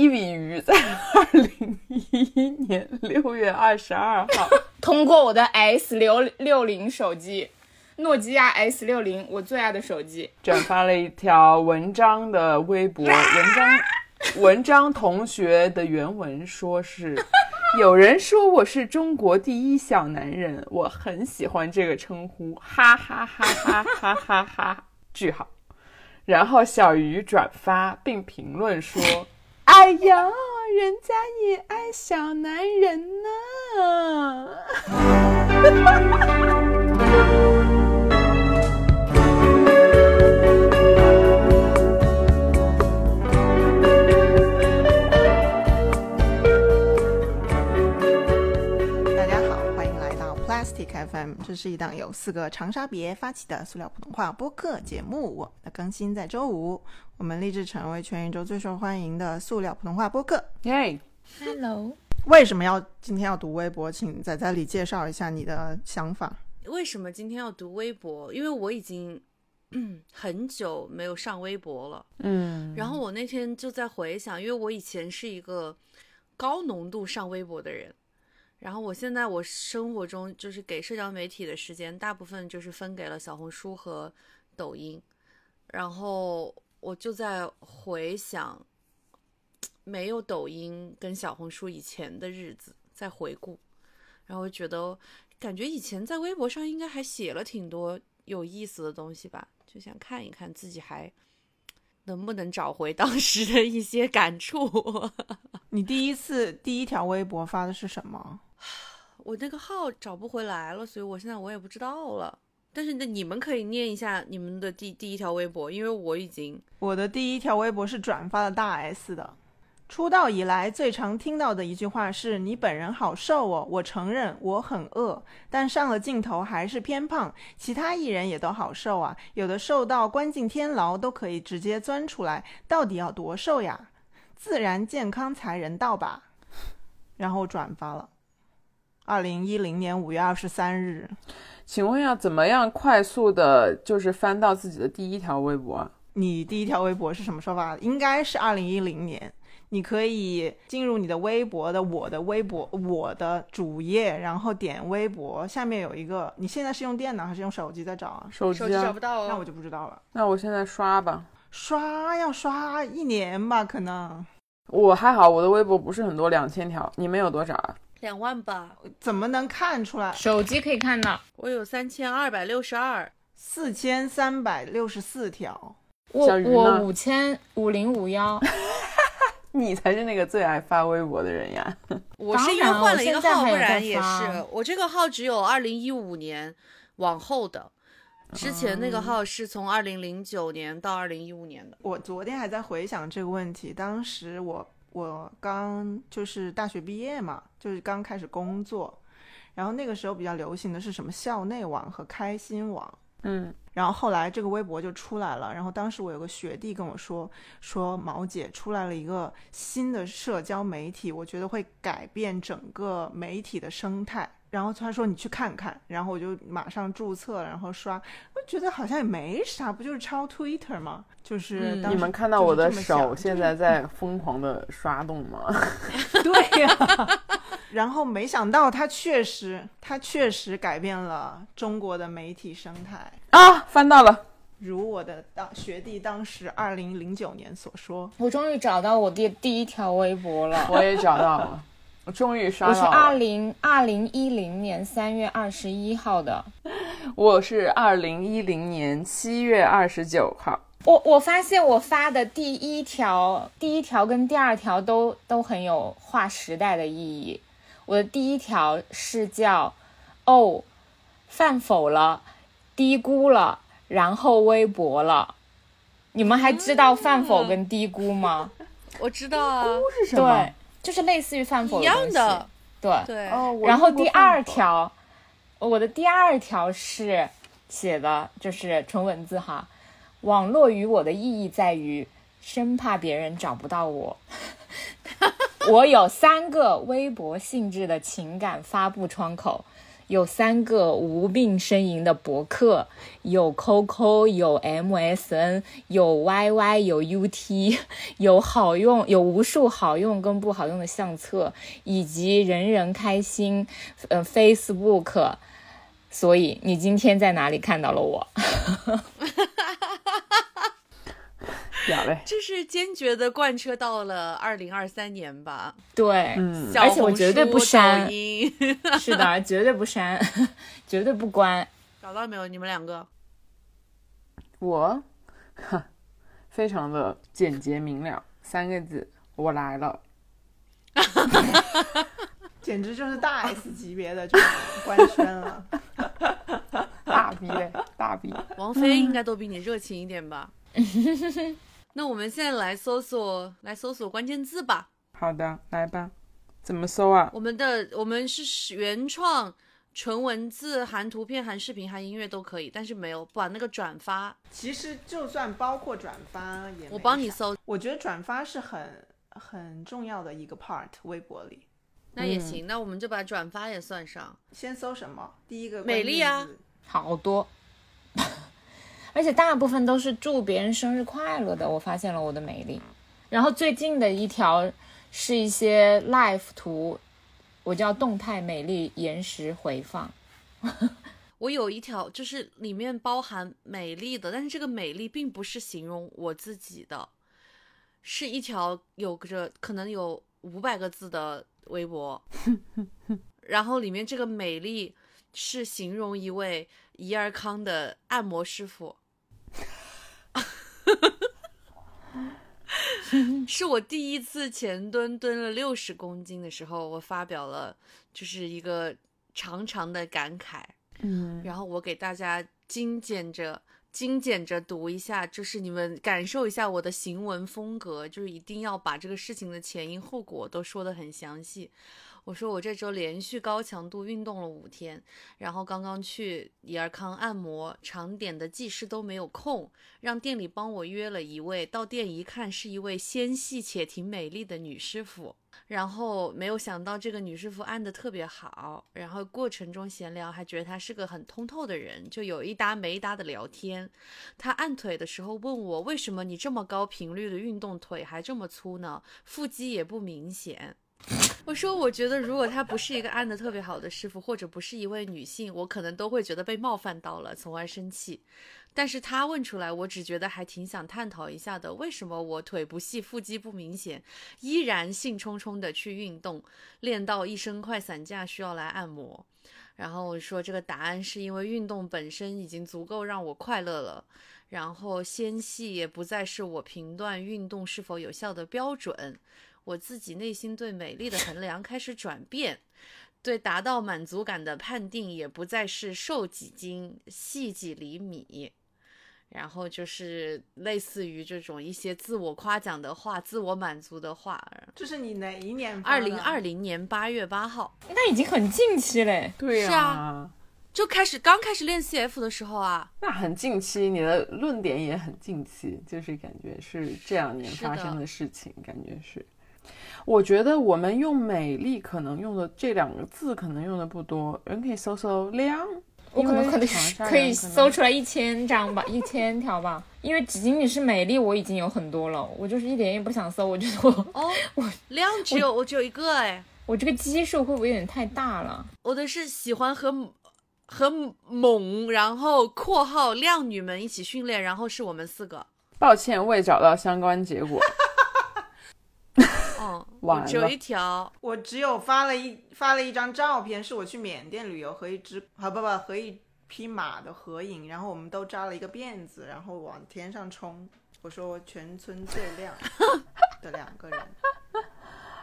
伊比鱼在二零一一年六月二十二号 通过我的 S 六六零手机，诺基亚 S 六零，我最爱的手机，转发了一条文章的微博。文章文章同学的原文说是：有人说我是中国第一小男人，我很喜欢这个称呼，哈哈哈哈哈哈哈！句号。然后小鱼转发并评论说。哎呀，人家也爱小男人呢。FM，这是一档由四个长沙别发起的塑料普通话播客节目。我们的更新在周五，我们立志成为全宇宙最受欢迎的塑料普通话播客。耶，Hello，为什么要今天要读微博？请仔仔里介绍一下你的想法。为什么今天要读微博？因为我已经很久没有上微博了。嗯，然后我那天就在回想，因为我以前是一个高浓度上微博的人。然后我现在我生活中就是给社交媒体的时间，大部分就是分给了小红书和抖音。然后我就在回想没有抖音跟小红书以前的日子，在回顾，然后觉得感觉以前在微博上应该还写了挺多有意思的东西吧，就想看一看自己还能不能找回当时的一些感触。你第一次第一条微博发的是什么？我那个号找不回来了，所以我现在我也不知道了。但是那你们可以念一下你们的第第一条微博，因为我已经我的第一条微博是转发了大 S 的。出道以来最常听到的一句话是：“你本人好瘦哦。”我承认我很饿，但上了镜头还是偏胖。其他艺人也都好瘦啊，有的瘦到关进天牢都可以直接钻出来，到底要多瘦呀？自然健康才人道吧。然后转发了。二零一零年五月二十三日，请问要怎么样快速的，就是翻到自己的第一条微博？你第一条微博是什么时候发的？应该是二零一零年。你可以进入你的微博的我的微博我的主页，然后点微博，下面有一个。你现在是用电脑还是用手机在找啊？手机找不到，那我就不知道了。那我现在刷吧，刷要刷一年吧，可能。我还好，我的微博不是很多，两千条。你们有多少啊？两万吧，怎么能看出来？手机可以看到，我有三千二百六十二，四千三百六十四条。我我五千五零五幺，你才是那个最爱发微博的人呀！我是因为换了一个号，不然也是。我这个号只有二零一五年往后的，之前那个号是从二零零九年到二零一五年的。我昨天还在回想这个问题，当时我。我刚就是大学毕业嘛，就是刚开始工作，然后那个时候比较流行的是什么校内网和开心网，嗯，然后后来这个微博就出来了，然后当时我有个学弟跟我说，说毛姐出来了一个新的社交媒体，我觉得会改变整个媒体的生态。然后他说你去看看，然后我就马上注册，然后刷，我觉得好像也没啥，不就是抄 Twitter 吗？就是你们看到我的手现在 在疯狂的刷动吗？对呀，然后没想到他确实，他确实改变了中国的媒体生态啊！翻到了，如我的当学弟当时二零零九年所说，我终于找到我第第一条微博了，我也找到了。我终于刷到了。我是二零二零一零年三月二十一号的。我是二零一零年七月二十九号。我我发现我发的第一条、第一条跟第二条都都很有划时代的意义。我的第一条是叫“哦，犯否了，低估了，然后微博了”。你们还知道犯否跟低估吗？我知道啊。是什么？对。就是类似于饭否一样的，对对。然后第二条，我的第二条是写的，就是纯文字哈。网络与我的意义在于，生怕别人找不到我。我有三个微博性质的情感发布窗口，有三个无病呻吟的博客，有 QQ，有 MSN，有 YY，有 UT，有好用，有无数好用跟不好用的相册，以及人人开心，呃，Facebook。所以你今天在哪里看到了我？屌嘞！这是坚决的贯彻到了二零二三年吧？对，嗯，而且我绝对不删 是的，绝对不删，绝对不关。找到没有？你们两个？我，哈，非常的简洁明了，三个字，我来了。简直就是大 S 级别的这种官宣了。大逼嘞，大逼！王菲应该都比你热情一点吧？那我们现在来搜索，来搜索关键字吧。好的，来吧。怎么搜啊？我们的我们是原创，纯文字、含图片、含视频、含音乐都可以，但是没有把那个转发。其实就算包括转发也，我帮你。搜，我觉得转发是很很重要的一个 part，微博里。那也行，那我们就把转发也算上。先搜什么？第一个美丽啊，好多，而且大部分都是祝别人生日快乐的。我发现了我的美丽。然后最近的一条是一些 live 图，我叫动态美丽延时回放。我有一条就是里面包含美丽的，但是这个美丽并不是形容我自己的，是一条有着可能有五百个字的。微博，然后里面这个美丽是形容一位怡尔康的按摩师傅，是我第一次前蹲蹲了六十公斤的时候，我发表了就是一个长长的感慨，嗯，然后我给大家精简着。精简着读一下，就是你们感受一下我的行文风格，就是一定要把这个事情的前因后果都说得很详细。我说我这周连续高强度运动了五天，然后刚刚去怡尔康按摩，常点的技师都没有空，让店里帮我约了一位，到店一看是一位纤细且挺美丽的女师傅。然后没有想到这个女师傅按的特别好，然后过程中闲聊还觉得她是个很通透的人，就有一搭没一搭的聊天。她按腿的时候问我为什么你这么高频率的运动腿还这么粗呢？腹肌也不明显。我说我觉得如果他不是一个按的特别好的师傅，或者不是一位女性，我可能都会觉得被冒犯到了，从而生气。但是他问出来，我只觉得还挺想探讨一下的。为什么我腿不细、腹肌不明显，依然兴冲冲的去运动，练到一身快散架需要来按摩？然后我说这个答案是因为运动本身已经足够让我快乐了，然后纤细也不再是我评断运动是否有效的标准。我自己内心对美丽的衡量开始转变。对达到满足感的判定也不再是瘦几斤、细几厘米。然后就是类似于这种一些自我夸奖的话、自我满足的话。这是你哪一年？二零二零年八月八号。那已经很近期嘞。对呀。是啊。就开始刚开始练 CF 的时候啊。那很近期，你的论点也很近期，就是感觉是这两年发生的事情，感觉是。我觉得我们用美丽可能用的这两个字可能用的不多，人可以搜搜亮。我可能可能可以搜出来一千张吧，一千条吧。因为仅仅是美丽，我已经有很多了。我就是一点也不想搜。我觉得我哦，我量只有我只有一个哎。我这个基数会不会有点太大了？我的是喜欢和和猛，然后括号靓女们一起训练，然后是我们四个。抱歉，未找到相关结果。嗯，我只有一条，我只有发了一发了一张照片，是我去缅甸旅游和一只啊不不和一匹马的合影，然后我们都扎了一个辫子，然后往天上冲。我说我全村最亮 的两个人，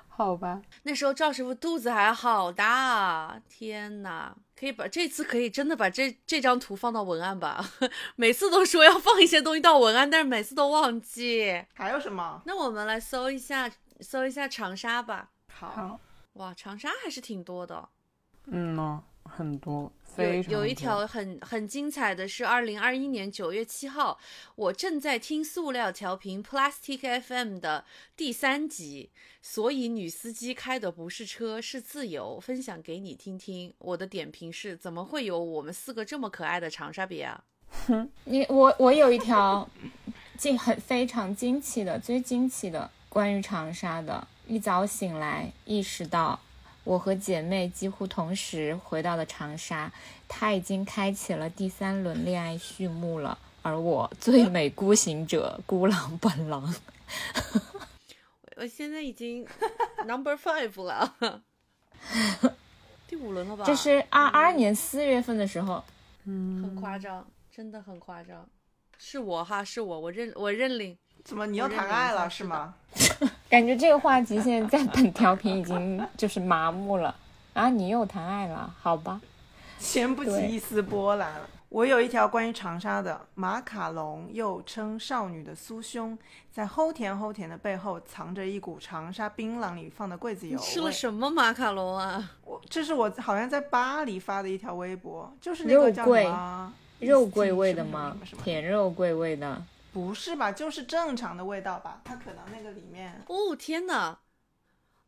好吧。那时候赵师傅肚子还好大，天哪！可以把这次可以真的把这这张图放到文案吧？每次都说要放一些东西到文案，但是每次都忘记。还有什么？那我们来搜一下。搜一下长沙吧。好哇，长沙还是挺多的。嗯哦，很多。有有一条很很精彩的是，二零二一年九月七号，我正在听塑料调频 Plastic FM 的第三集，所以女司机开的不是车，是自由。分享给你听听。我的点评是：怎么会有我们四个这么可爱的长沙别啊？哼你我我有一条惊很非常惊奇的最惊奇的关于长沙的，一早醒来意识到。我和姐妹几乎同时回到了长沙，她已经开启了第三轮恋爱序幕了，而我最美孤行者孤狼本狼，我现在已经 number five 了，第五轮了吧？这是二二年四月份的时候，嗯，很夸张，真的很夸张，是我哈，是我，我认我认领。怎么你又谈爱了是吗？感觉这个话题现在在本调频已经就是麻木了啊！你又谈爱了，好吧？掀不起一丝波澜了。我有一条关于长沙的马卡龙，又称少女的酥胸，在齁甜齁甜的背后藏着一股长沙槟榔里放的桂子油。吃了什么马卡龙啊？我这是我好像在巴黎发的一条微博，就是那个叫什么肉桂味的吗？甜肉桂味的。不是吧？就是正常的味道吧？它可能那个里面……哦天哪！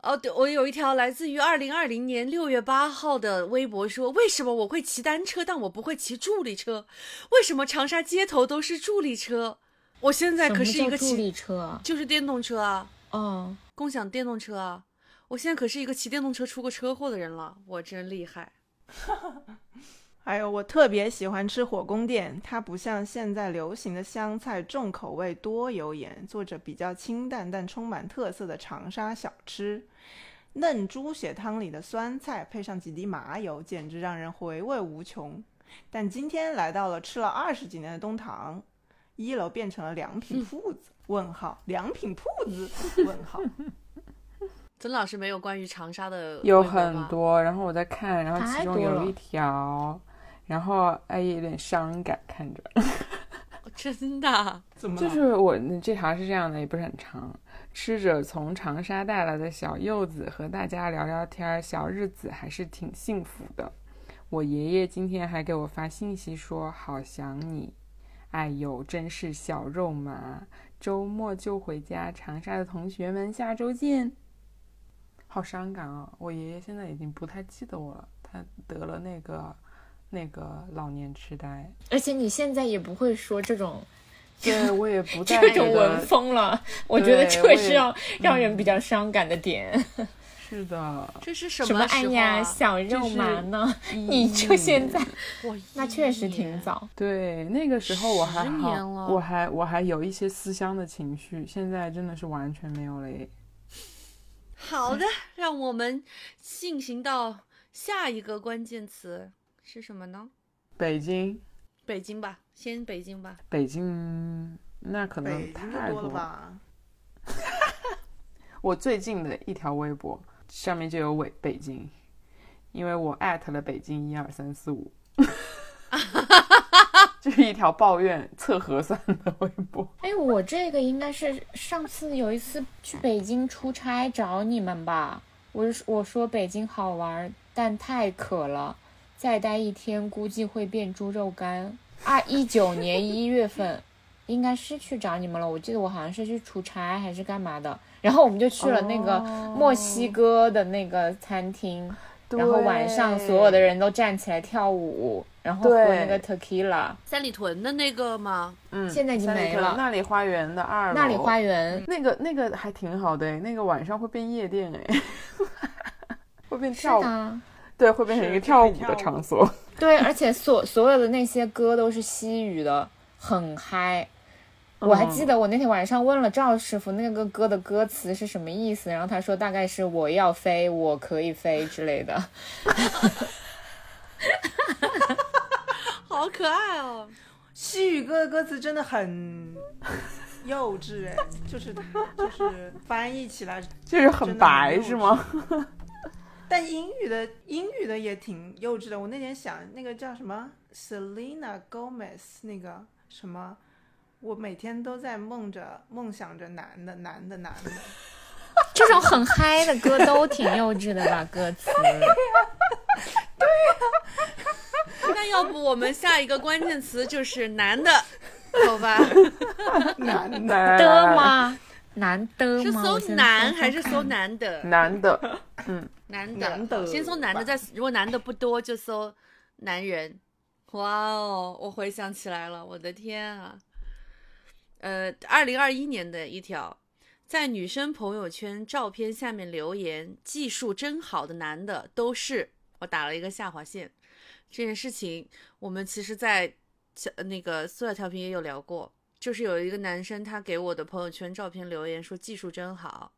哦，对，我有一条来自于二零二零年六月八号的微博说：为什么我会骑单车，但我不会骑助力车？为什么长沙街头都是助力车？我现在可是一个助力车，就是电动车啊！嗯，共享电动车啊！我现在可是一个骑电动车出过车祸的人了，我真厉害！还有，我特别喜欢吃火宫殿，它不像现在流行的湘菜重口味多油盐，做着比较清淡但充满特色的长沙小吃。嫩猪血汤里的酸菜配上几滴麻油，简直让人回味无穷。但今天来到了吃了二十几年的东堂，一楼变成了良品铺子？问号，良品铺子？问号。曾老师没有关于长沙的有很多，然后我在看，然后其中有一条。然后哎，有点伤感，看着，真的，怎么？就是我这条是这样的，也不是很长。吃着从长沙带来的小柚子，和大家聊聊天，小日子还是挺幸福的。我爷爷今天还给我发信息说好想你，哎呦，真是小肉麻。周末就回家，长沙的同学们，下周见。好伤感啊！我爷爷现在已经不太记得我了，他得了那个。那个老年痴呆，而且你现在也不会说这种，对我也不 这种文风了。我觉得这会是要让人比较伤感的点。是的，这是什么？什么？哎呀，小肉麻呢？你就现在，那确实挺早。对，那个时候我还好，我还我还有一些思乡的情绪，现在真的是完全没有了。好的，让我们进行到下一个关键词。是什么呢？北京，北京吧，先北京吧。北京那可能太多了吧。我最近的一条微博上面就有北北京，因为我艾特了北京一二三四五，就是一条抱怨测核酸的微博。哎，我这个应该是上次有一次去北京出差找你们吧。我我说北京好玩，但太渴了。再待一天，估计会变猪肉干。二一九年一月份，应该是去找你们了。我记得我好像是去出差还是干嘛的，然后我们就去了那个墨西哥的那个餐厅，然后晚上所有的人都站起来跳舞，然后喝那个 tequila。三里屯的那个吗？嗯，现在已经没了。那里花园的二楼。那里花园那个那个还挺好的，那个晚上会变夜店哎，会变跳舞。对，会变成一个跳舞的场所。对，而且所所有的那些歌都是西语的，很嗨。我还记得我那天晚上问了赵师傅那个歌的歌词是什么意思，然后他说大概是“我要飞，我可以飞”之类的。好可爱哦！西语歌的歌词真的很幼稚哎，就是就是翻译起来就是很白是吗？但英语的英语的也挺幼稚的。我那天想，那个叫什么 Selena Gomez，那个什么，我每天都在梦着梦想着男的男的男的，这种很嗨的歌都挺幼稚的吧？歌词。对呀，要不我们下一个关键词就是男的，好吧？男的的？吗？男的吗？是搜男还是搜男的？男的，男的，男的先搜男的，再如果男的不多就搜男人。哇哦，我回想起来了，我的天啊！呃，二零二一年的一条，在女生朋友圈照片下面留言“技术真好”的男的都是我打了一个下划线。这件事情我们其实，在小那个塑料调频也有聊过，就是有一个男生他给我的朋友圈照片留言说技术真好，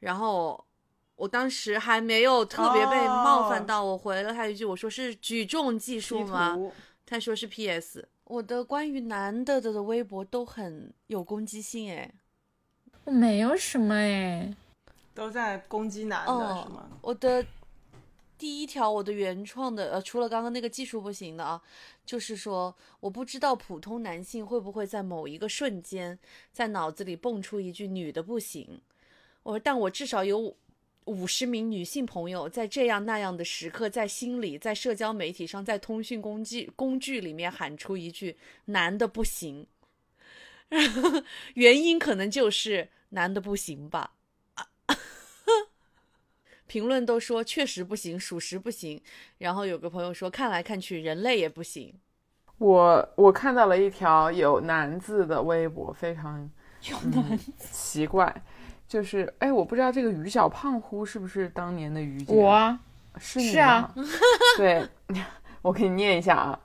然后我当时还没有特别被冒犯到，我回了他一句，我说是举重技术吗？他说是 PS。我的关于男的的的微博都很有攻击性，哎，我没有什么哎，都在攻击男的哦是吗？我的第一条，我的原创的，呃，除了刚刚那个技术不行的啊，就是说，我不知道普通男性会不会在某一个瞬间，在脑子里蹦出一句“女的不行”，我但我至少有五十名女性朋友在这样那样的时刻，在心里，在社交媒体上，在通讯工具工具里面喊出一句“男的不行”，原因可能就是男的不行吧。评论都说确实不行，属实不行。然后有个朋友说，看来看去人类也不行。我我看到了一条有“男”字的微博，非常有嗯奇怪，就是哎，我不知道这个于小胖乎是不是当年的于姐？我啊是你是啊，对，我给你念一下啊，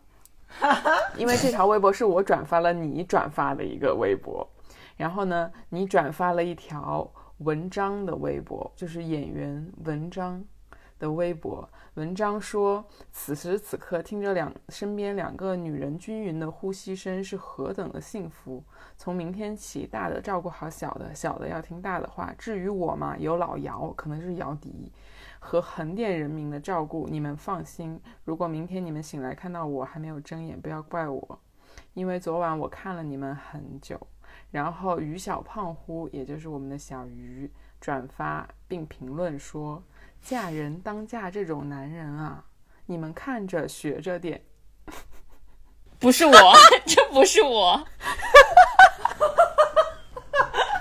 因为这条微博是我转发了你转发的一个微博，然后呢，你转发了一条文章的微博，就是演员文章的微博。文章说，此时此刻听着两身边两个女人均匀的呼吸声是何等的幸福。从明天起，大的照顾好小的，小的要听大的话。至于我嘛，有老姚，可能是姚笛。和横店人民的照顾，你们放心。如果明天你们醒来看到我还没有睁眼，不要怪我，因为昨晚我看了你们很久。然后于小胖乎，也就是我们的小鱼，转发并评论说：“嫁人当嫁这种男人啊，你们看着学着点。不是我，这不是我，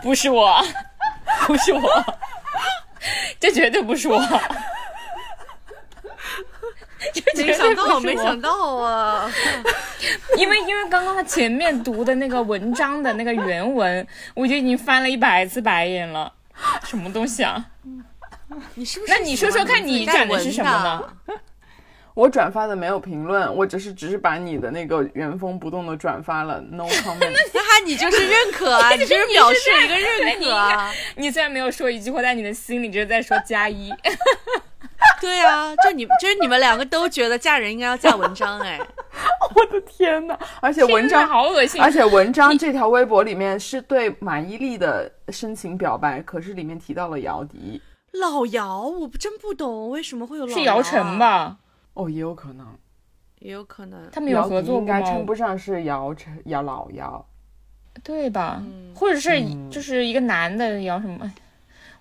不是我，不是我，这绝对不是我，这绝对没想到，不是我没想到啊！因为因为刚刚他前面读的那个文章的那个原文，我就已经翻了一百次白眼了。什么东西啊？你是不是？那你说说看你转的是什么呢？” 我转发的没有评论，我只是只是把你的那个原封不动的转发了，no comment。那哈你就是认可啊，你就是表示一个认可啊。你虽然没有说一句话，但你的心里就是在说加一。对啊，就你就是你们两个都觉得嫁人应该要嫁文章哎，我的天呐！而且文章好恶心，而且文章这条微博里面是对马伊琍的深情表白，可是里面提到了姚笛。老姚，我不真不懂为什么会有老是姚晨啊？吧？哦，也有可能，也有可能。他们有合作应该称？不上是姚晨姚老姚。对吧？嗯或者是嗯就是一个男的姚什么？哎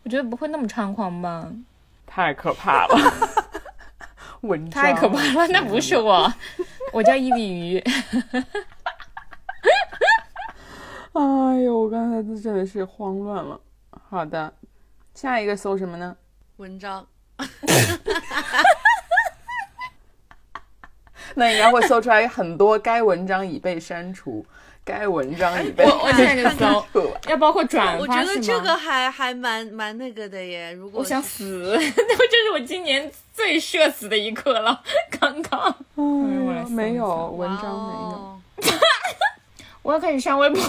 我觉得不会那么猖狂吧？太可怕了，文太可怕了，那不是我，我叫伊比鱼。哎呦，我刚才真的是慌乱了。好的，下一个搜什么呢？文章，那应该会搜出来很多。该文章已被删除，该文章已被我我现在就 搜，要包括转发我觉？得这个还还蛮蛮那个的耶。如果我想死，那这是我今年最社死的一刻了。刚刚没有文章没有。哦我要开始上微博，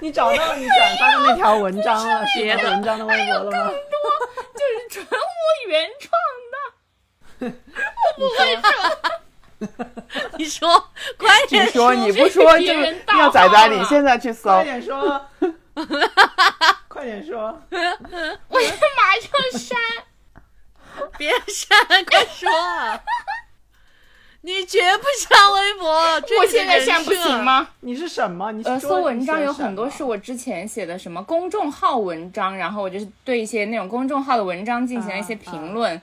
你找到你转发的那条文章了，是那个文章的微博了吗？就是纯我原创的。我不会说 你说，快你点说你不说就要仔仔，你现在去搜快。点说，快点说，我要马上删。别删，快说啊！你绝不删微博，我现在删不行？吗？你是什么？你是呃，搜文章有很多是我之前写的什么公众号文章，然后我就是对一些那种公众号的文章进行了一些评论。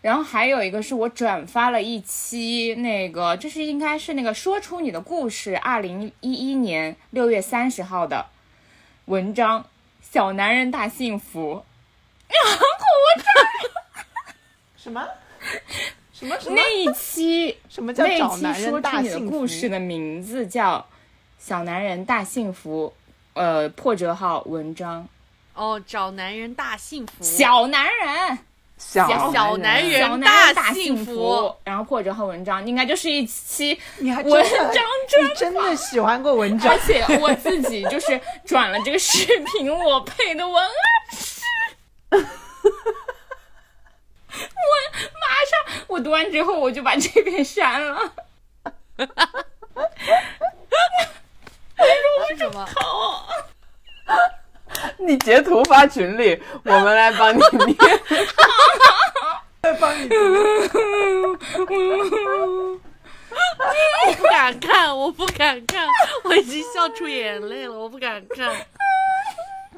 然后还有一个是我转发了一期那个，这是应该是那个说出你的故事，二零一一年六月三十号的文章，小男人大幸福。然后我转什么？什么什么？那一期 什么叫那一找男人大幸福？故事的名字叫《小男人大幸福》，呃，破折号文章，哦，找男人大幸福，小男人。小小男人小男人大幸幸福然后破折号文章应该就是一期你还真文的章你真的喜欢过文章而？且我自己就是转了这个视频，我配的文案是，我 我读完之后我就把这篇删了。是什么？你截图发群里，我们来帮你念。再帮你。我不敢看，我不敢看，我已经笑出眼泪了，我不敢看。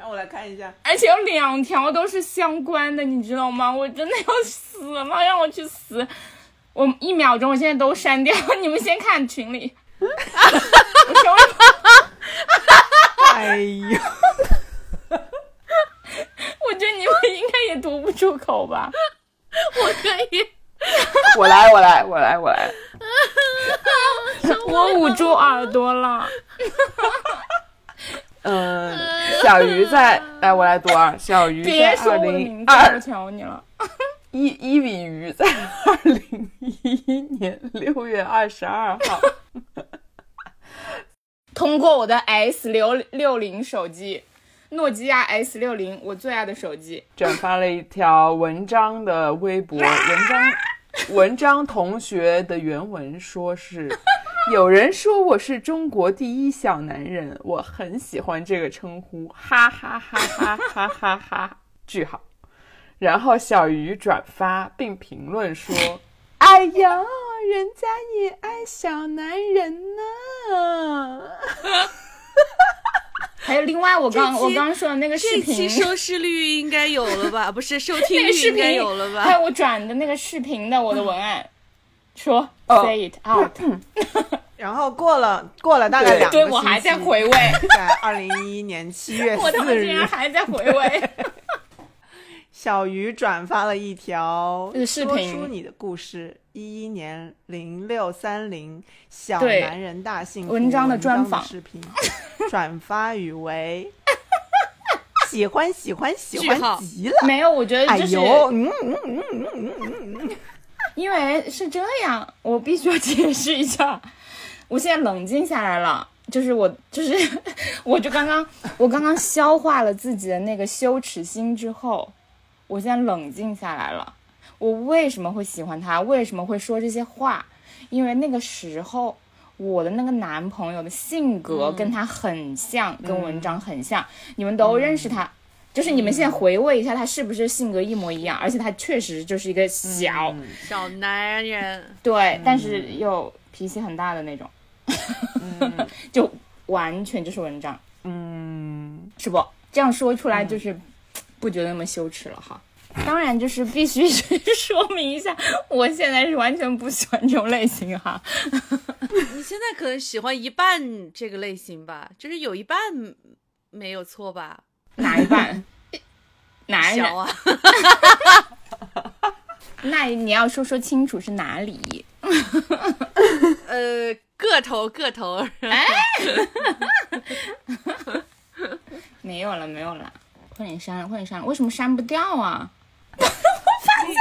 让我来看一下。而且有两条都是相关的，你知道吗？我真的要死了，让我去死！我一秒钟，我现在都删掉，你们先看群里。我稍微哎呦，我觉得你们应该也读不出口吧？我可以，我来，我来，我来，我来。我捂住耳朵了。嗯，小鱼在，来，我来读啊。小鱼在二我的名字，零二我求你了。一一比鱼在二零一一年六月二十二号，通过我的 S 六六零手机，诺基亚 S 六零，我最爱的手机。转发了一条文章的微博，文章文章同学的原文说是。有人说我是中国第一小男人，我很喜欢这个称呼，哈哈哈哈哈哈哈！句号。然后小鱼转发并评论说：“哎呀，人家也爱小男人呢。还有另外，我刚我刚刚说的那个视这期频，收视率应该有了吧？不是收 听率应该有了吧？还有我转的那个视频的我的文案，说哦。say it out，然后过了过了大概两个对我还在星期回味，在二零一一年七月 我他妈四日竟然，还在回味。小鱼转发了一条视频说出你的故事，一一年零六三零小男人大幸福文章的专访。视频，转发语为 喜欢喜欢喜欢极了，没有，我觉得哎就是、呦，嗯嗯嗯嗯嗯嗯，因为是这样，我必须要解释一下。我现在冷静下来了，就是我，就是 我就刚刚，我刚刚消化了自己的那个羞耻心之后，我现在冷静下来了。我为什么会喜欢他？为什么会说这些话？因为那个时候我的那个男朋友的性格跟他很像，跟文章很像。你们都认识他，就是你们现在回味一下，他是不是性格一模一样？而且他确实就是一个小。小男人，对，但是又脾气很大的那种，就完全就是文章，嗯，是不？这样说出来就是不觉得那么羞耻了哈。当然，就是必须是说明一下，我现在是完全不喜欢这种类型哈。你现在可能喜欢一半这个类型吧，就是有一半没有错吧？哪一半？哪 人小？啊，那你要说说清楚是哪里？呃，个头个头，没有了，没有了，快点删了，快点删了，为什么删不掉啊？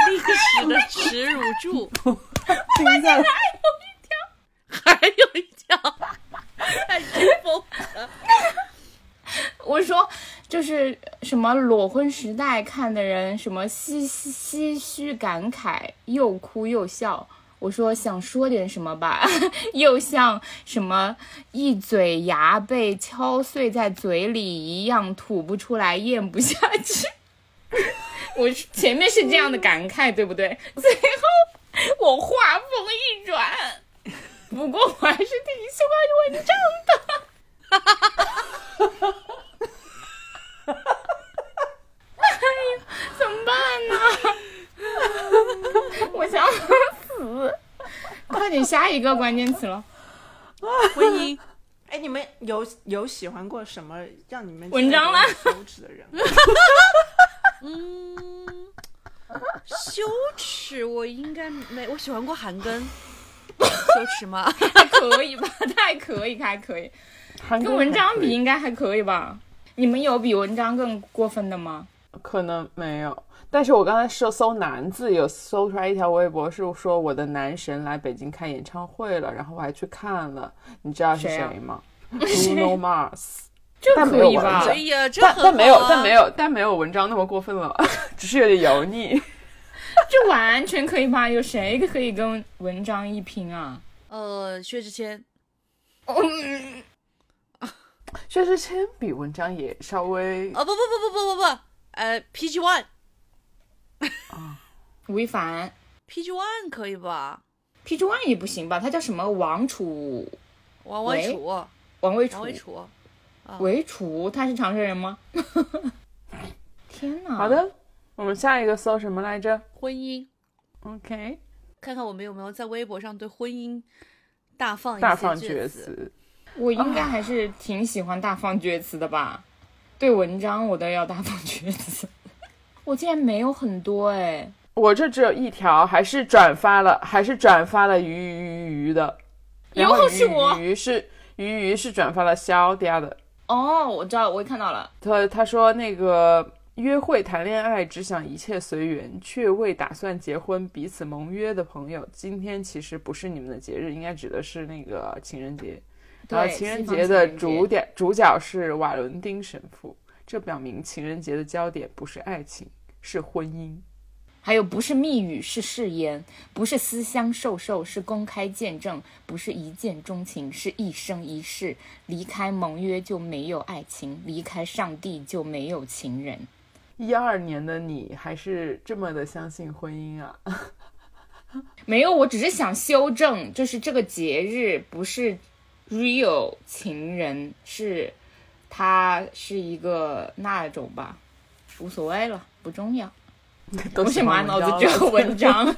历史的耻辱柱，停下来，还有一条，还有一条太真疯了。我说就是什么裸婚时代看的人，什么唏唏唏嘘感慨，又哭又笑。我说想说点什么吧，又像什么一嘴牙被敲碎在嘴里一样，吐不出来，咽不下去。我前面是这样的感慨，对不对？最后我话锋一转，不过我还是挺喜欢文章的。哈哈哈哈哈哎呀，怎么办呢？点下一个关键词了。婚姻。哎，你们有有喜欢过什么让你们文章吗？羞耻的人？嗯，羞耻，我应该没。我喜欢过韩庚，羞耻吗？还可以吧，还可以，还可以。跟文章比，应该还可以吧？你们有比文章更过分的吗？可能没有。但是我刚才搜搜男字，有搜出来一条微博，是说我的男神来北京开演唱会了，然后我还去看了。你知道是谁吗？Bruno Mars。这可以吧？哎呀，但但没有，但没有，但没有文章那么过分了，只是有点油腻。这完全可以吧？有谁可以跟文章一拼啊？呃，薛之谦。嗯，薛之谦比文章也稍微……哦不不不不不不不，呃，PG One。啊，吴亦凡，PG One 可以吧？PG One 也不行吧？他叫什么？王楚，王伟楚，王伟楚，王伟楚，伟楚，他是长沙人吗？天哪！好的，我们下一个搜什么来着？婚姻。OK，看看我们有没有在微博上对婚姻大放大放厥词。我应该还是挺喜欢大放厥词的吧？对文章我都要大放厥词。我竟然没有很多哎，我这只有一条，还是转发了，还是转发了鱼鱼鱼的，又是我，鱼是鱼鱼是转发了肖嗲的。哦，我知道，我也看到了。他他说那个约会谈恋爱只想一切随缘，却未打算结婚，彼此盟约的朋友，今天其实不是你们的节日，应该指的是那个情人节。然后情人节的主点主角是瓦伦丁神父。这表明情人节的焦点不是爱情，是婚姻；还有不是蜜语，是誓言；不是私相授受，是公开见证；不是一见钟情，是一生一世。离开盟约就没有爱情，离开上帝就没有情人。一二年的你还是这么的相信婚姻啊？没有，我只是想修正，就是这个节日不是 real 情人，是。他是一个那种吧，无所谓了，不重要。都是满脑子只有文章。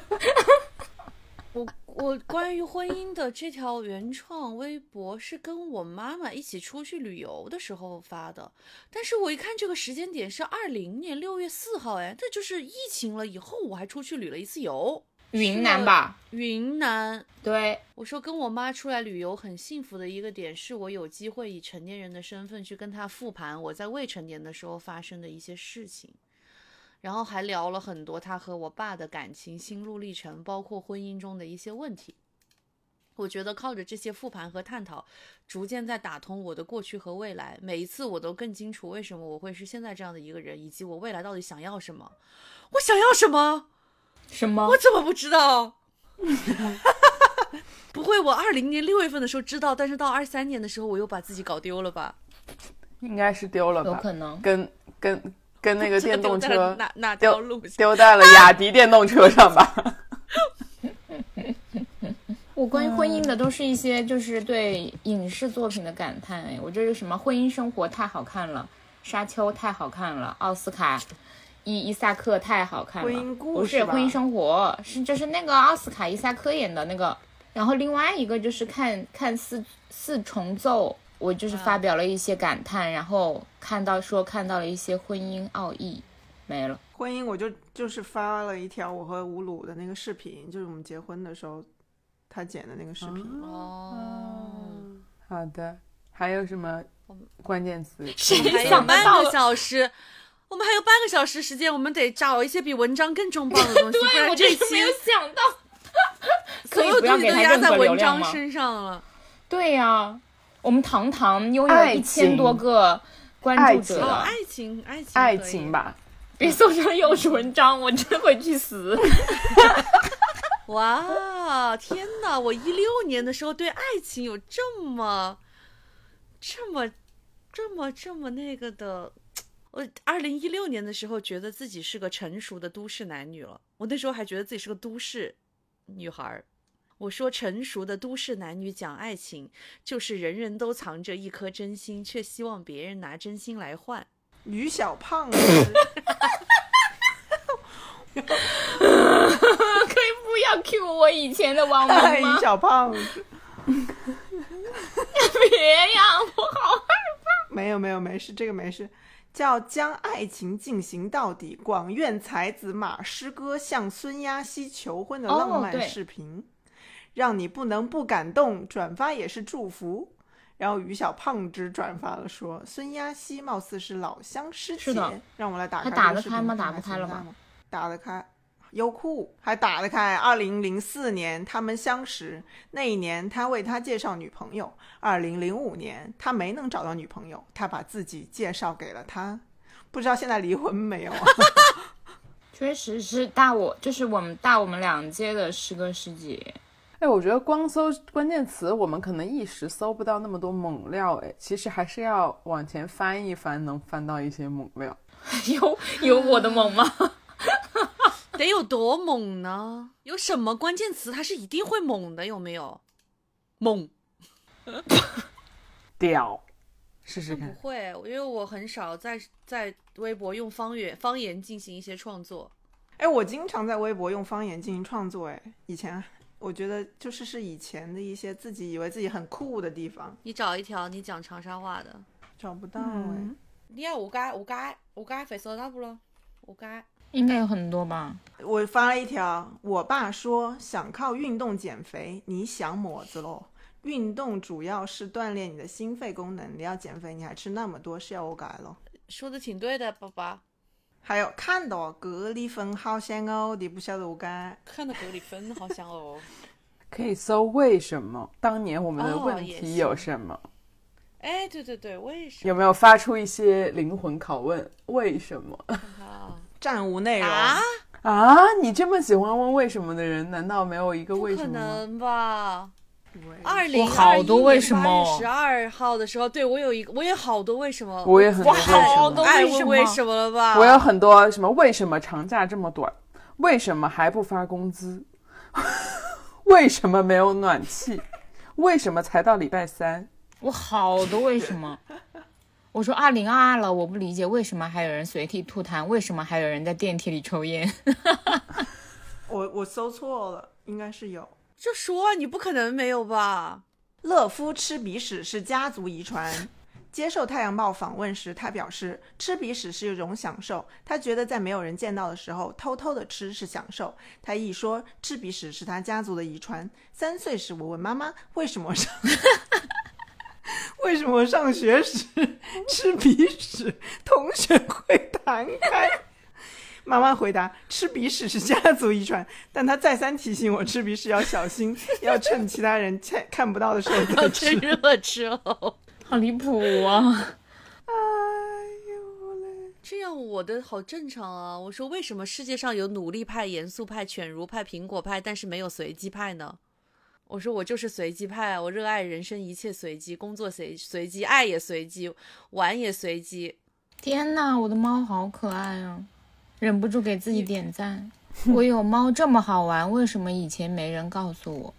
我我关于婚姻的这条原创微博是跟我妈妈一起出去旅游的时候发的，但是我一看这个时间点是二零年六月四号，哎，这就是疫情了以后，我还出去旅了一次游。云南吧，云南。对，我说跟我妈出来旅游很幸福的一个点，是我有机会以成年人的身份去跟她复盘我在未成年的时候发生的一些事情，然后还聊了很多她和我爸的感情心路历程，包括婚姻中的一些问题。我觉得靠着这些复盘和探讨，逐渐在打通我的过去和未来。每一次我都更清楚为什么我会是现在这样的一个人，以及我未来到底想要什么。我想要什么？什么？我怎么不知道？不会，我二零年六月份的时候知道，但是到二三年的时候，我又把自己搞丢了吧？应该是丢了吧？有可能跟跟跟那个电动车 哪哪条路丢在了雅迪电动车上吧？我关于婚姻的都是一些就是对影视作品的感叹。哎，我这是什么？婚姻生活太好看了，沙丘太好看了，奥斯卡。伊伊萨克太好看了，不是婚姻生活，是就是那个奥斯卡伊萨克演的那个。然后另外一个就是看看四四重奏，我就是发表了一些感叹，然后看到说看到了一些婚姻奥义，没了。婚姻我就就是发了一条我和吴鲁的那个视频，就是我们结婚的时候他剪的那个视频。哦，好的，还有什么关键词？谁想半个小时？我们还有半个小时时间，我们得找一些比文章更重磅的东西。对，我这期没有想到，所有东西都压在文章身上了。对呀，我们堂堂拥有一千多个关注者，爱情，爱情，爱情吧。别送上又是文章，我真会去死。哇，天哪！我一六年的时候对爱情有这么、这么、这么、这么那个的。我二零一六年的时候，觉得自己是个成熟的都市男女了。我那时候还觉得自己是个都市女孩儿。我说，成熟的都市男女讲爱情，就是人人都藏着一颗真心，却希望别人拿真心来换。于小胖，可以不要 Q 我以前的网名吗？小胖子。别呀，我好害怕。没有没有，没事，这个没事。叫将爱情进行到底，广院才子马师哥向孙亚希求婚的浪漫视频，让你不能不感动。转发也是祝福。然后于小胖子转发了，说孙亚希貌似是老乡师姐。让我来打开。打得开吗？打不开了吗？打得开。优酷还打得开。二零零四年他们相识，那一年他为他介绍女朋友。二零零五年他没能找到女朋友，他把自己介绍给了他。不知道现在离婚没有？确实是大我，就是我们大我们两届的师哥师姐。哎，我觉得光搜关键词，我们可能一时搜不到那么多猛料。哎，其实还是要往前翻一翻，能翻到一些猛料。有有我的猛吗？得有多猛呢？有什么关键词它是一定会猛的？有没有？猛，屌，试试看。不会，因为我很少在在微博用方言方言进行一些创作。哎，我经常在微博用方言进行创作。哎，以前我觉得就是是以前的一些自己以为自己很酷的地方。你找一条你讲长沙话的，找不到哎。你要我该我该我该发收到不咯？我该。应该有很多吧。我发了一条，我爸说想靠运动减肥，你想么子喽？运动主要是锻炼你的心肺功能，你要减肥，你还吃那么多，是要我改咯？说的挺对的，爸爸。还有看到格里芬好香哦，你不晓得我该。看到格里芬好香哦。可以搜为什么？当年我们的问题有什么？哎，对对对，为什么？有没有发出一些灵魂拷问？为什么？暂无内容啊啊！你这么喜欢问为什么的人，难道没有一个为什么？不可能吧？二零好多为什么？八月十二号的时候，对我有一个，我有好多为什么？我也很多为什么？为什么了吧？我有很多什么？为什么长假这么短？为什么还不发工资？为什么没有暖气？为什么才到礼拜三？我好多为什么？我说二零二二了，我不理解为什么还有人随地吐痰，为什么还有人在电梯里抽烟？我我搜错了，应该是有。就说你不可能没有吧？乐夫吃鼻屎是家族遗传。接受《太阳报》访问时，他表示吃鼻屎是一种享受，他觉得在没有人见到的时候偷偷的吃是享受。他一说吃鼻屎是他家族的遗传。三岁时，我问妈妈为什么上。为什么上学时吃鼻屎同学会弹开？妈妈回答：吃鼻屎是家族遗传，但她再三提醒我吃鼻屎要小心，要趁其他人看看不到的时候再吃。热吃哦，好离谱啊！哎呦嘞，这样我的好正常啊！我说为什么世界上有努力派、严肃派、犬儒派、苹果派，但是没有随机派呢？我说我就是随机派，我热爱人生一切随机，工作随随机，爱也随机，玩也随机。天呐，我的猫好可爱啊！忍不住给自己点赞。我有猫这么好玩，为什么以前没人告诉我？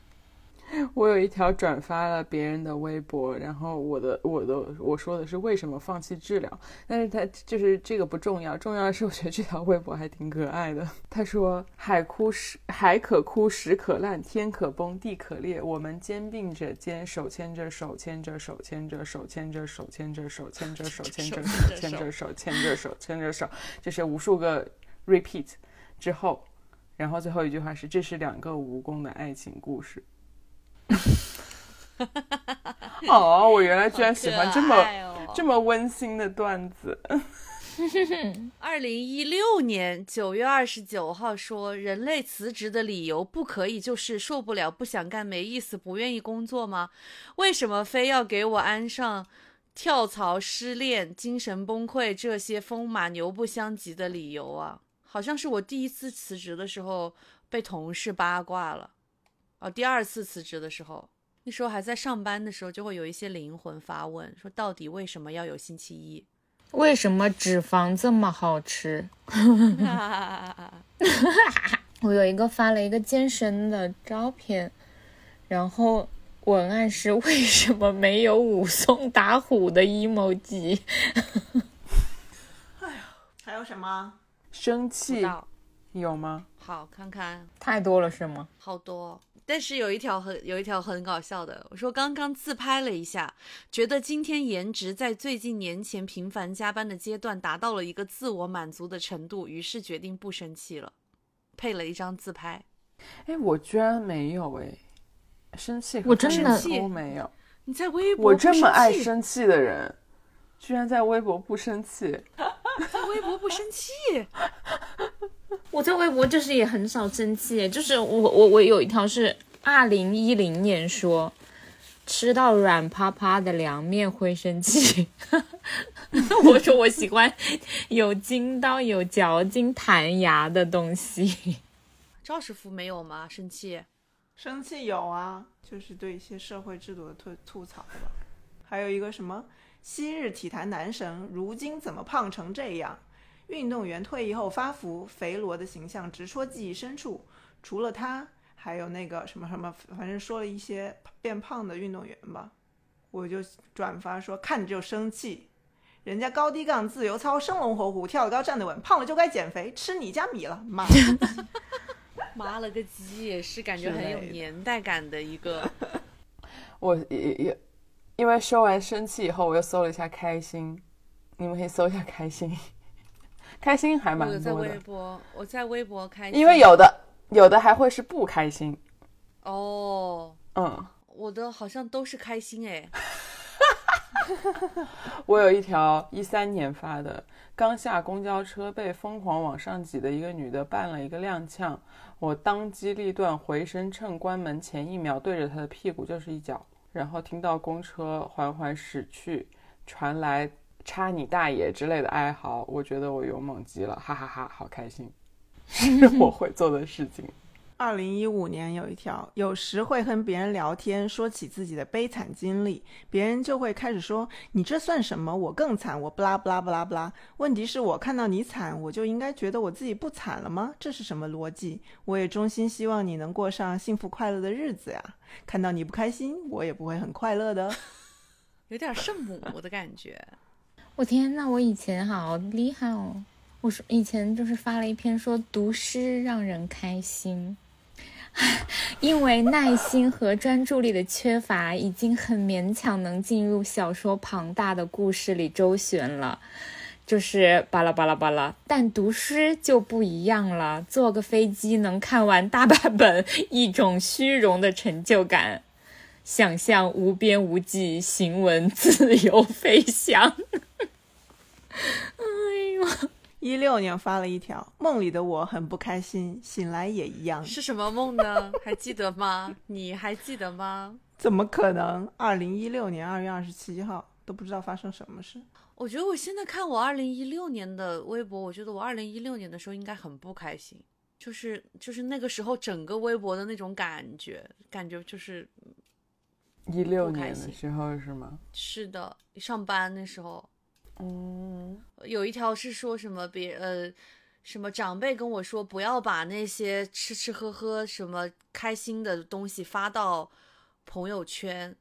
我有一条转发了别人的微博，然后我的我的我说的是为什么放弃治疗，但是他就是这个不重要，重要的是我觉得这条微博还挺可爱的。他说海枯石海可枯石可烂天可崩地可裂，我们肩并着肩手牵着手牵着手牵着手牵着手牵着手牵着手牵着手牵着手牵着手牵着手，就是无数个 repeat 之后，然后最后一句话是这是两个蜈蚣的爱情故事。哦，我原来居然喜欢这么这么温馨的段子。二零一六年九月二十九号说，人类辞职的理由不可以就是受不了、不想干、没意思、不愿意工作吗？为什么非要给我安上跳槽、失恋、精神崩溃这些风马牛不相及的理由啊？好像是我第一次辞职的时候被同事八卦了。哦，第二次辞职的时候，那时候还在上班的时候，就会有一些灵魂发问，说到底为什么要有星期一？为什么脂肪这么好吃？我有一个发了一个健身的照片，然后文案是为什么没有武松打虎的 emoji？哎呀，还有什么？生气有吗？好看看，太多了是吗？好多。但是有一条很有一条很搞笑的，我说刚刚自拍了一下，觉得今天颜值在最近年前频繁加班的阶段达到了一个自我满足的程度，于是决定不生气了，配了一张自拍。哎，我居然没有哎，生气我真的都没有。你在微博我这么爱生气的人，居然在微博不生气，在微博不生气。我在微博就是也很少生气，就是我我我有一条是二零一零年说吃到软趴趴的凉面会生气，我说我喜欢有筋道、有嚼劲、弹牙的东西。赵师傅没有吗？生气？生气有啊，就是对一些社会制度的吐吐槽吧。还有一个什么昔日体坛男神，如今怎么胖成这样？运动员退役后发福，肥罗的形象直戳记忆深处。除了他，还有那个什么什么，反正说了一些变胖的运动员吧。我就转发说，看着就生气。人家高低杠自由操生龙活虎，跳得高站得稳，胖了就该减肥，吃你家米了，妈！妈了个鸡，也是感觉很有年代感的一个。我也也因为说完生气以后，我又搜了一下开心，你们可以搜一下开心。开心还蛮多的。在微博，我在微博开心。因为有的有的还会是不开心。哦，嗯，我的好像都是开心哎。我有一条一三年发的，刚下公交车被疯狂往上挤的一个女的绊了一个踉跄，我当机立断回身，趁关门前一秒对着她的屁股就是一脚，然后听到公车缓缓驶去，传来。插你大爷之类的哀嚎，我觉得我勇猛极了，哈哈哈，好开心，是我会做的事情。二零一五年有一条，有时会和别人聊天，说起自己的悲惨经历，别人就会开始说你这算什么？我更惨，我不拉不拉不拉不拉。问题是我看到你惨，我就应该觉得我自己不惨了吗？这是什么逻辑？我也衷心希望你能过上幸福快乐的日子呀。看到你不开心，我也不会很快乐的。有点圣母的感觉。我天那，我以前好厉害哦！我说以前就是发了一篇说读诗让人开心，因为耐心和专注力的缺乏，已经很勉强能进入小说庞大的故事里周旋了，就是巴拉巴拉巴拉。但读诗就不一样了，坐个飞机能看完大 半本，一种虚荣的成就感，想象无边无际，行文自由飞翔。哎呦！一六年发了一条，梦里的我很不开心，醒来也一样。是什么梦呢？还记得吗？你还记得吗？怎么可能？二零一六年二月二十七号都不知道发生什么事。我觉得我现在看我二零一六年的微博，我觉得我二零一六年的时候应该很不开心，就是就是那个时候整个微博的那种感觉，感觉就是一六年的时候是吗？是的，上班那时候。嗯，有一条是说什么别呃，什么长辈跟我说不要把那些吃吃喝喝什么开心的东西发到朋友圈。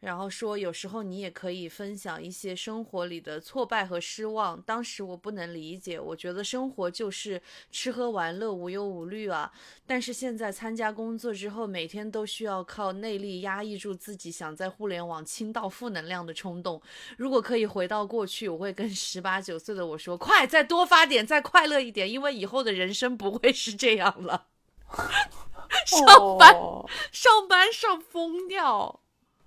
然后说，有时候你也可以分享一些生活里的挫败和失望。当时我不能理解，我觉得生活就是吃喝玩乐，无忧无虑啊。但是现在参加工作之后，每天都需要靠内力压抑住自己想在互联网倾倒负能量的冲动。如果可以回到过去，我会跟十八九岁的我说：“快，再多发点，再快乐一点，因为以后的人生不会是这样了。”上班，上班上疯掉。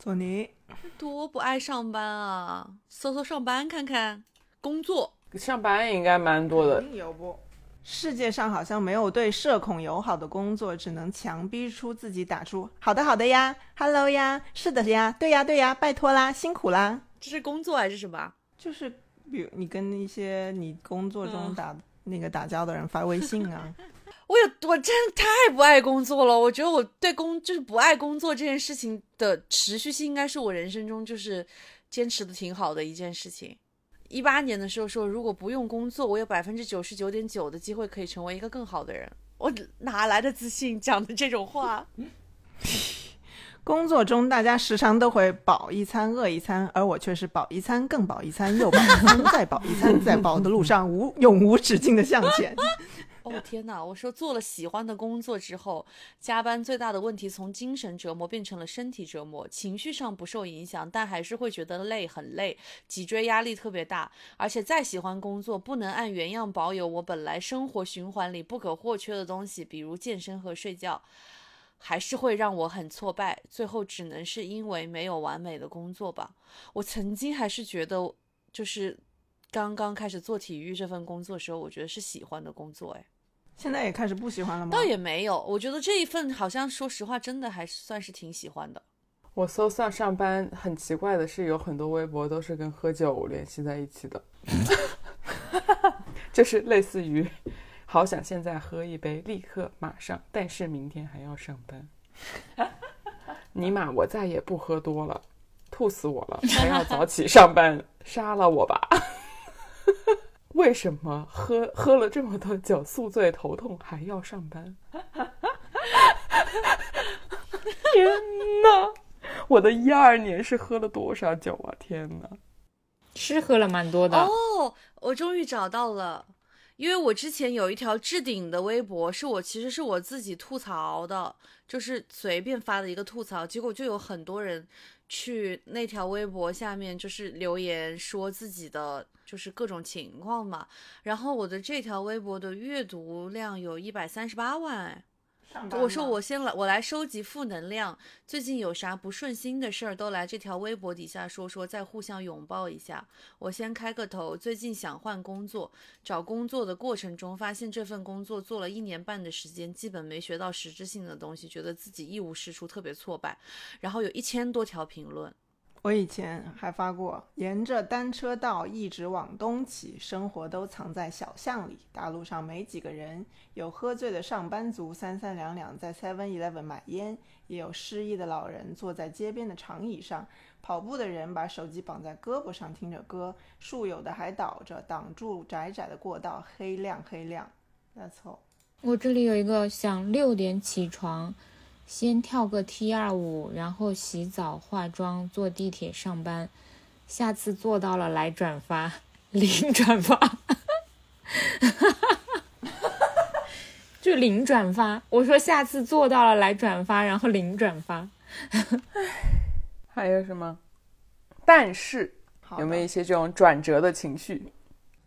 索尼多不爱上班啊！搜搜上班看看，工作上班应该蛮多的。有不？世界上好像没有对社恐友好的工作，只能强逼出自己打出“好的，好的呀，Hello 呀，是的呀，对呀，对呀，拜托啦，辛苦啦。”这是工作还是什么？就是比如你跟一些你工作中打那个打交的人发微信啊。我有，我真的太不爱工作了。我觉得我对工就是不爱工作这件事情的持续性，应该是我人生中就是坚持的挺好的一件事情。一八年的时候说，如果不用工作，我有百分之九十九点九的机会可以成为一个更好的人。我哪来的自信讲的这种话？工作中大家时常都会饱一餐饿一餐，而我却是饱一餐更饱一餐又饱一餐再饱一餐，在饱的路上无永无止境的向前。哦天哪！我说做了喜欢的工作之后，加班最大的问题从精神折磨变成了身体折磨，情绪上不受影响，但还是会觉得累，很累，脊椎压力特别大。而且再喜欢工作，不能按原样保有我本来生活循环里不可或缺的东西，比如健身和睡觉，还是会让我很挫败。最后只能是因为没有完美的工作吧。我曾经还是觉得，就是。刚刚开始做体育这份工作的时候，我觉得是喜欢的工作，哎，现在也开始不喜欢了吗？倒也没有，我觉得这一份好像说实话，真的还算是挺喜欢的。我搜上上班很奇怪的是，有很多微博都是跟喝酒联系在一起的，就是类似于好想现在喝一杯，立刻马上，但是明天还要上班。尼玛，我再也不喝多了，吐死我了，还要早起上班，杀了我吧！为什么喝喝了这么多酒，宿醉头痛还要上班？天哪！我的一二年是喝了多少酒啊？天哪！是喝了蛮多的哦。我终于找到了，因为我之前有一条置顶的微博，是我其实是我自己吐槽的，就是随便发的一个吐槽，结果就有很多人去那条微博下面就是留言说自己的。就是各种情况嘛，然后我的这条微博的阅读量有一百三十八万。我说我先来，我来收集负能量。最近有啥不顺心的事儿，都来这条微博底下说说，再互相拥抱一下。我先开个头，最近想换工作，找工作的过程中，发现这份工作做了一年半的时间，基本没学到实质性的东西，觉得自己一无是处，特别挫败。然后有一千多条评论。我以前还发过，沿着单车道一直往东骑，生活都藏在小巷里。大路上没几个人，有喝醉的上班族三三两两在 Seven Eleven 买烟，也有失忆的老人坐在街边的长椅上。跑步的人把手机绑在胳膊上听着歌，树有的还倒着挡住窄窄的过道，黑亮黑亮。That's all。我这里有一个想六点起床。先跳个 T 二舞，然后洗澡、化妆，坐地铁上班。下次做到了来转发，零转发，就零转发。我说下次做到了来转发，然后零转发。还有什么？但是有没有一些这种转折的情绪？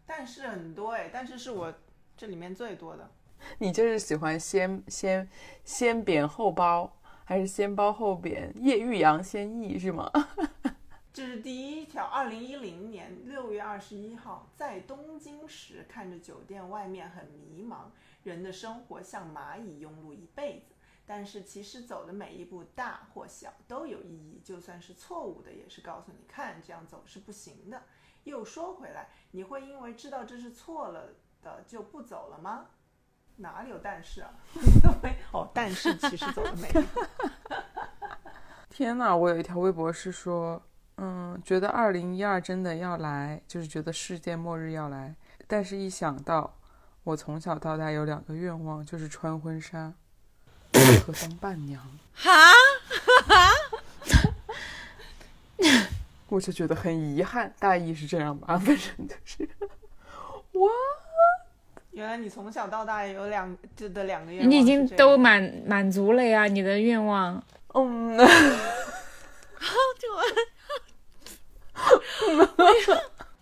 但是很多哎，但是是我这里面最多的。你就是喜欢先先先贬后褒，还是先褒后贬？叶玉阳先抑是吗？这是第一条。二零一零年六月二十一号，在东京时，看着酒店外面很迷茫，人的生活像蚂蚁庸碌一辈子。但是其实走的每一步，大或小，都有意义。就算是错误的，也是告诉你看这样走是不行的。又说回来，你会因为知道这是错了的就不走了吗？哪里有但是啊？哦，但是其实走的美。天哪！我有一条微博是说，嗯，觉得二零一二真的要来，就是觉得世界末日要来。但是，一想到我从小到大有两个愿望，就是穿婚纱和当伴娘，哈，哈，我就觉得很遗憾。大意是这样吧？反正就是，哇。原来你从小到大有两这的两个愿望，你已经都满满足了呀，你的愿望。嗯，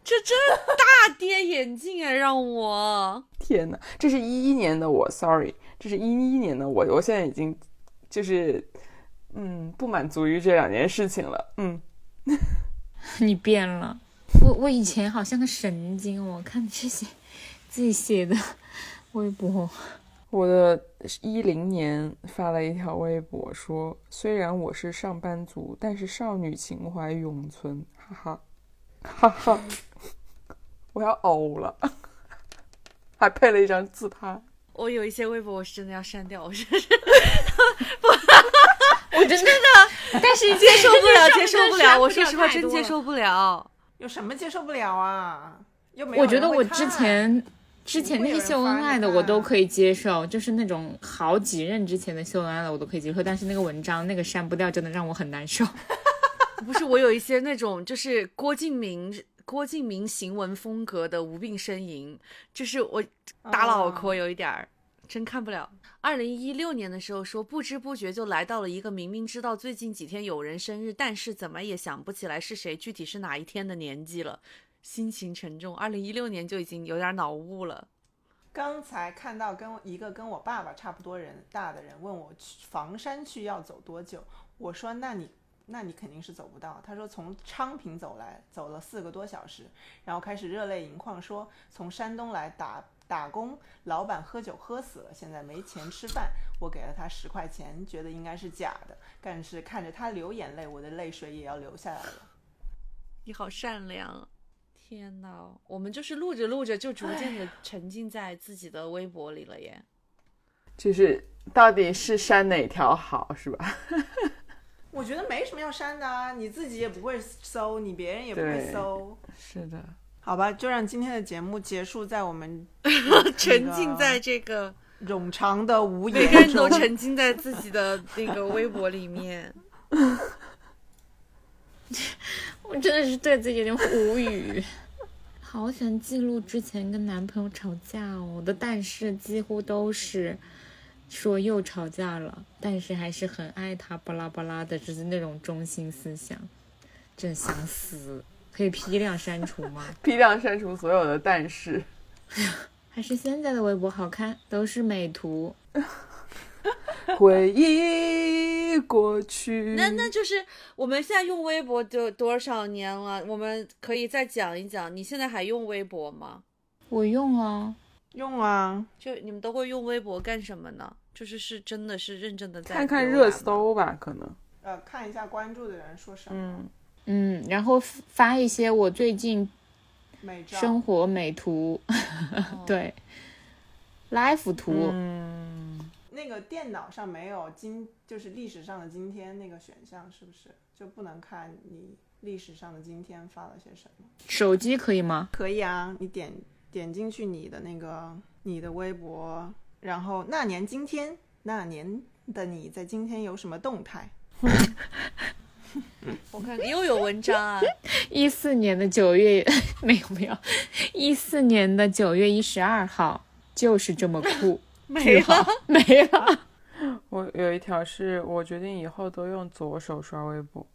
这真大跌眼镜啊，让我天哪！这是一一年的我，sorry，这是一一年的我，我现在已经就是嗯不满足于这两件事情了。嗯，你变了，我我以前好像个神经，我看这些。自己写的 微博，我的一零年发了一条微博说：“虽然我是上班族，但是少女情怀永存。”哈哈，哈哈，我要呕了，还配了一张自拍。我有一些微博我是真的要删掉，我是不，我真的，但是接受不了，接受不了。我说实话，真接受不了。有什么接受不了啊？又没有我觉得我之前。之前那些秀恩爱的我都可以接受，就是那种好几任之前的秀恩爱的我都可以接受，但是那个文章那个删不掉，真的让我很难受。不是我有一些那种，就是郭敬明郭敬明行文风格的无病呻吟，就是我打脑壳有一点儿。真看不了。二零一六年的时候说，不知不觉就来到了一个明明知道最近几天有人生日，但是怎么也想不起来是谁，具体是哪一天的年纪了，心情沉重。二零一六年就已经有点脑雾了。刚才看到跟一个跟我爸爸差不多人大的人问我去房山区要走多久，我说那你那你肯定是走不到。他说从昌平走来走了四个多小时，然后开始热泪盈眶说从山东来打。打工，老板喝酒喝死了，现在没钱吃饭。我给了他十块钱，觉得应该是假的，但是看着他流眼泪，我的泪水也要流下来了。你好善良，天哪！我们就是录着录着就逐渐的沉浸在自己的微博里了耶。就是到底是删哪条好，是吧？我觉得没什么要删的啊，你自己也不会搜，你别人也不会搜。是的。好吧，就让今天的节目结束在我们 沉浸在这个冗长的无言，每个人都沉浸在自己的那个微博里面。我真的是对自己有点无语。好想记录之前跟男朋友吵架哦，我的但是几乎都是说又吵架了，但是还是很爱他，巴拉巴拉的，就是那种中心思想，真想死。可以批量删除吗？批量删除所有的但是，还是现在的微博好看，都是美图。回忆过去，那那就是我们现在用微博就多少年了？我们可以再讲一讲，你现在还用微博吗？我用啊，用啊。就你们都会用微博干什么呢？就是是真的是认真的在看看热搜吧，可能。呃，看一下关注的人说什么。嗯，然后发一些我最近生活美图，对，life 图。嗯，那个电脑上没有今，就是历史上的今天那个选项，是不是就不能看你历史上的今天发了些什么？手机可以吗？可以啊，你点点进去你的那个你的微博，然后那年今天，那年的你在今天有什么动态？我看又有文章啊！一四年的九月 没有没有，一四年的九月一十二号就是这么酷，没了没了。我有一条是我决定以后都用左手刷微博，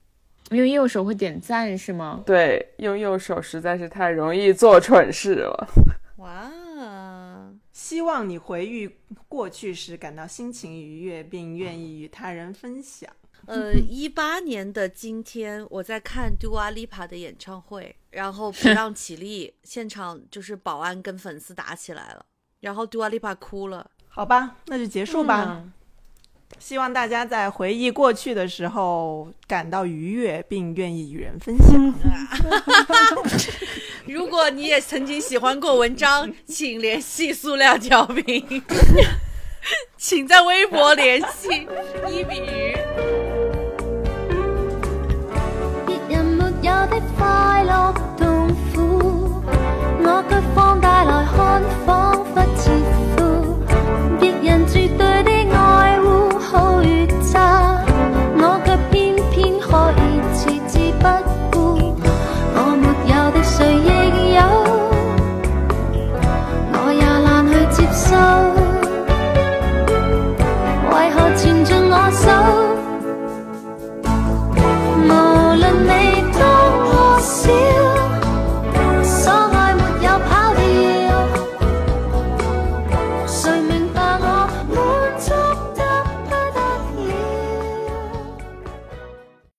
因为右手会点赞是吗？对，用右手实在是太容易做蠢事了。哇！希望你回忆过去时感到心情愉悦，并愿意与他人分享。呃，一八年的今天，我在看 Dua Lipa 的演唱会，然后不让起立，现场就是保安跟粉丝打起来了，然后 Dua Lipa 哭了。好吧，那就结束吧。希望大家在回忆过去的时候感到愉悦，并愿意与人分享。如果你也曾经喜欢过文章，请联系塑料调频，请在微博联系一比鱼。的快乐痛苦，我却放大来看。